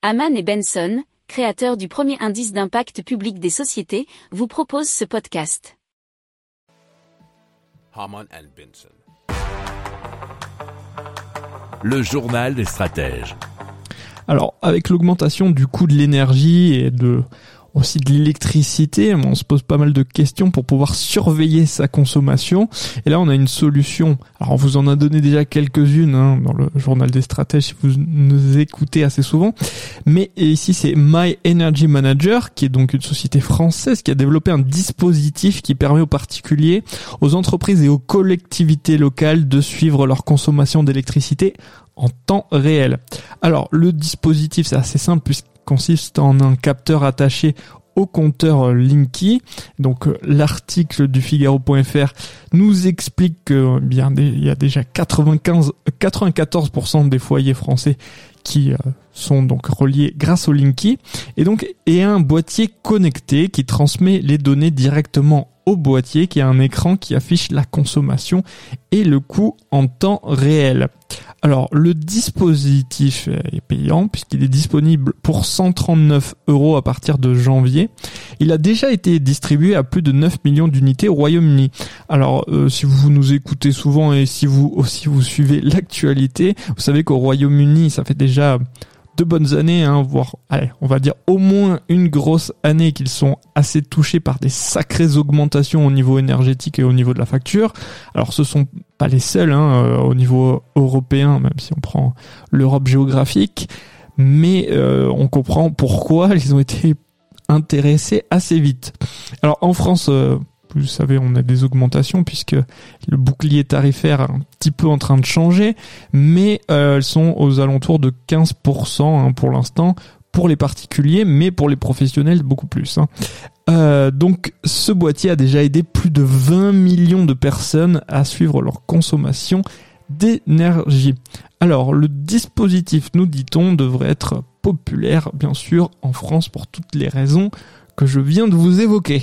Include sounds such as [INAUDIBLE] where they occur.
Haman et Benson, créateurs du premier indice d'impact public des sociétés, vous proposent ce podcast. Haman and Benson. Le journal des stratèges. Alors, avec l'augmentation du coût de l'énergie et de aussi de l'électricité, on se pose pas mal de questions pour pouvoir surveiller sa consommation. Et là, on a une solution. Alors, on vous en a donné déjà quelques-unes hein, dans le journal des stratèges si vous nous écoutez assez souvent. Mais ici, c'est My Energy Manager, qui est donc une société française qui a développé un dispositif qui permet aux particuliers, aux entreprises et aux collectivités locales de suivre leur consommation d'électricité en temps réel. Alors, le dispositif, c'est assez simple puisque consiste en un capteur attaché au compteur Linky. Donc euh, l'article du Figaro.fr nous explique que eh bien il y a déjà 95 94% des foyers français qui euh, sont donc reliés grâce au Linky et donc et un boîtier connecté qui transmet les données directement au boîtier qui a un écran qui affiche la consommation et le coût en temps réel. Alors le dispositif est payant puisqu'il est disponible pour 139 euros à partir de janvier. Il a déjà été distribué à plus de 9 millions d'unités au Royaume-Uni. Alors euh, si vous nous écoutez souvent et si vous aussi vous suivez l'actualité, vous savez qu'au Royaume-Uni ça fait déjà deux bonnes années, hein, voire, allez, on va dire au moins une grosse année qu'ils sont assez touchés par des sacrées augmentations au niveau énergétique et au niveau de la facture. Alors ce sont pas les seuls hein, euh, au niveau européen, même si on prend l'Europe géographique, mais euh, on comprend pourquoi [LAUGHS] ils ont été intéressés assez vite. Alors en France, euh, vous savez, on a des augmentations puisque le bouclier tarifaire est un petit peu en train de changer, mais euh, elles sont aux alentours de 15% hein, pour l'instant pour les particuliers, mais pour les professionnels beaucoup plus. Hein. Euh, donc ce boîtier a déjà aidé plus de 20 millions de personnes à suivre leur consommation d'énergie. Alors le dispositif, nous dit-on, devrait être populaire bien sûr en France pour toutes les raisons que je viens de vous évoquer.